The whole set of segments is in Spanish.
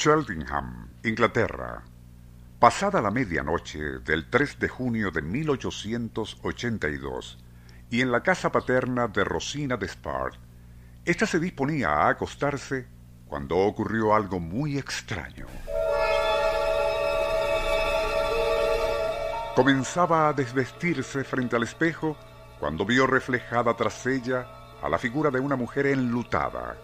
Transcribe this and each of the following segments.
Cheltenham, Inglaterra. Pasada la medianoche del 3 de junio de 1882, y en la casa paterna de Rosina Despard, ésta se disponía a acostarse cuando ocurrió algo muy extraño. Comenzaba a desvestirse frente al espejo cuando vio reflejada tras ella a la figura de una mujer enlutada.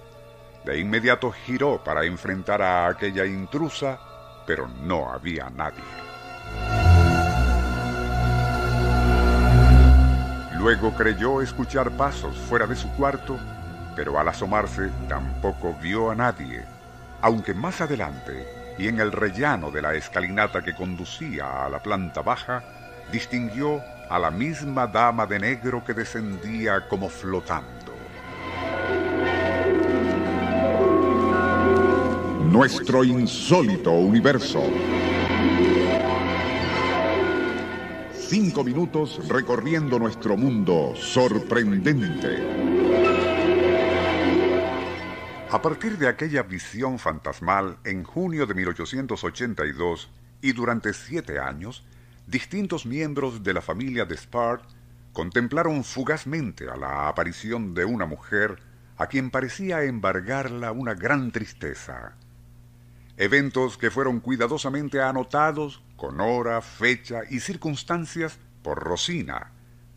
De inmediato giró para enfrentar a aquella intrusa, pero no había nadie. Luego creyó escuchar pasos fuera de su cuarto, pero al asomarse tampoco vio a nadie, aunque más adelante y en el rellano de la escalinata que conducía a la planta baja, distinguió a la misma dama de negro que descendía como flotando. Nuestro insólito universo. Cinco minutos recorriendo nuestro mundo sorprendente. A partir de aquella visión fantasmal en junio de 1882 y durante siete años, distintos miembros de la familia de Spard contemplaron fugazmente a la aparición de una mujer a quien parecía embargarla una gran tristeza. Eventos que fueron cuidadosamente anotados con hora, fecha y circunstancias por Rosina,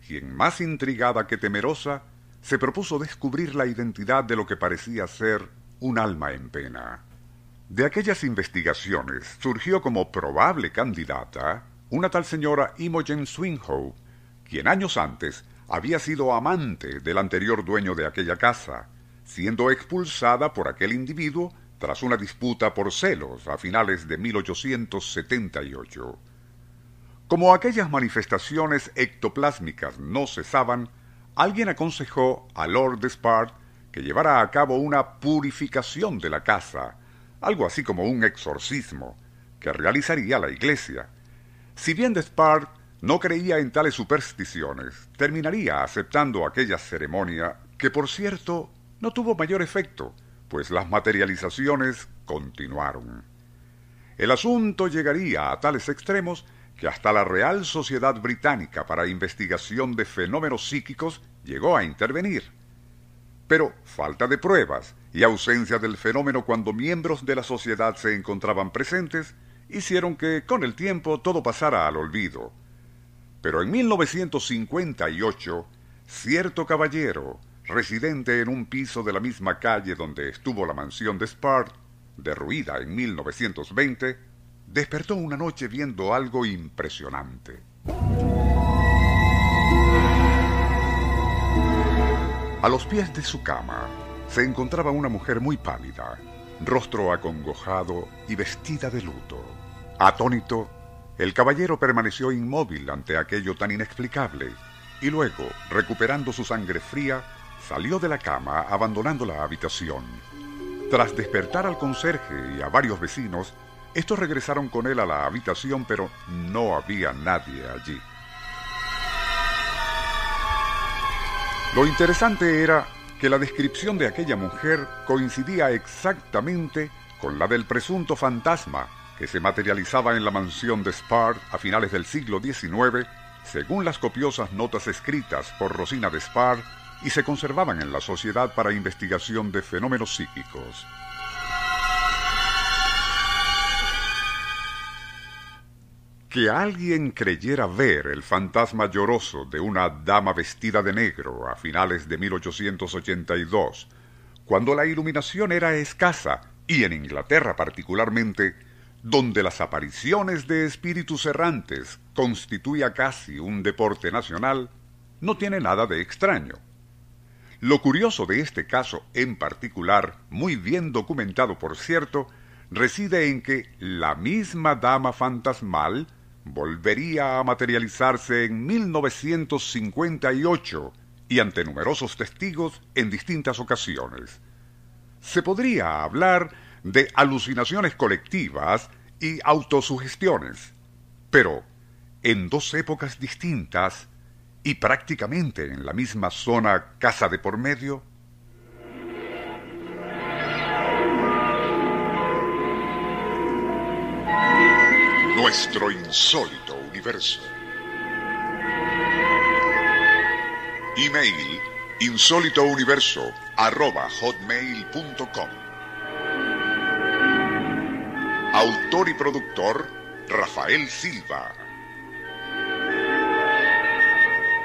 quien más intrigada que temerosa se propuso descubrir la identidad de lo que parecía ser un alma en pena. De aquellas investigaciones surgió como probable candidata una tal señora Imogen Swinghoe, quien años antes había sido amante del anterior dueño de aquella casa, siendo expulsada por aquel individuo tras una disputa por celos a finales de 1878. Como aquellas manifestaciones ectoplásmicas no cesaban, alguien aconsejó a Lord Despard que llevara a cabo una purificación de la casa, algo así como un exorcismo, que realizaría la iglesia. Si bien Despard no creía en tales supersticiones, terminaría aceptando aquella ceremonia que, por cierto, no tuvo mayor efecto, pues las materializaciones continuaron. El asunto llegaría a tales extremos que hasta la Real Sociedad Británica para Investigación de Fenómenos Psíquicos llegó a intervenir. Pero falta de pruebas y ausencia del fenómeno cuando miembros de la sociedad se encontraban presentes hicieron que con el tiempo todo pasara al olvido. Pero en 1958, cierto caballero, residente en un piso de la misma calle donde estuvo la mansión de Spart, derruida en 1920, despertó una noche viendo algo impresionante. A los pies de su cama se encontraba una mujer muy pálida, rostro acongojado y vestida de luto. Atónito, el caballero permaneció inmóvil ante aquello tan inexplicable y luego, recuperando su sangre fría, salió de la cama abandonando la habitación. Tras despertar al conserje y a varios vecinos, estos regresaron con él a la habitación, pero no había nadie allí. Lo interesante era que la descripción de aquella mujer coincidía exactamente con la del presunto fantasma que se materializaba en la mansión de Spard a finales del siglo XIX, según las copiosas notas escritas por Rosina de Spard y se conservaban en la Sociedad para Investigación de Fenómenos Psíquicos. Que alguien creyera ver el fantasma lloroso de una dama vestida de negro a finales de 1882, cuando la iluminación era escasa y en Inglaterra particularmente, donde las apariciones de espíritus errantes constituía casi un deporte nacional, no tiene nada de extraño. Lo curioso de este caso en particular, muy bien documentado por cierto, reside en que la misma dama fantasmal volvería a materializarse en 1958 y ante numerosos testigos en distintas ocasiones. Se podría hablar de alucinaciones colectivas y autosugestiones, pero en dos épocas distintas y prácticamente en la misma zona casa de por medio, Nuestro insólito universo. Email insólitouniverso arroba hotmail.com. Autor y productor Rafael Silva.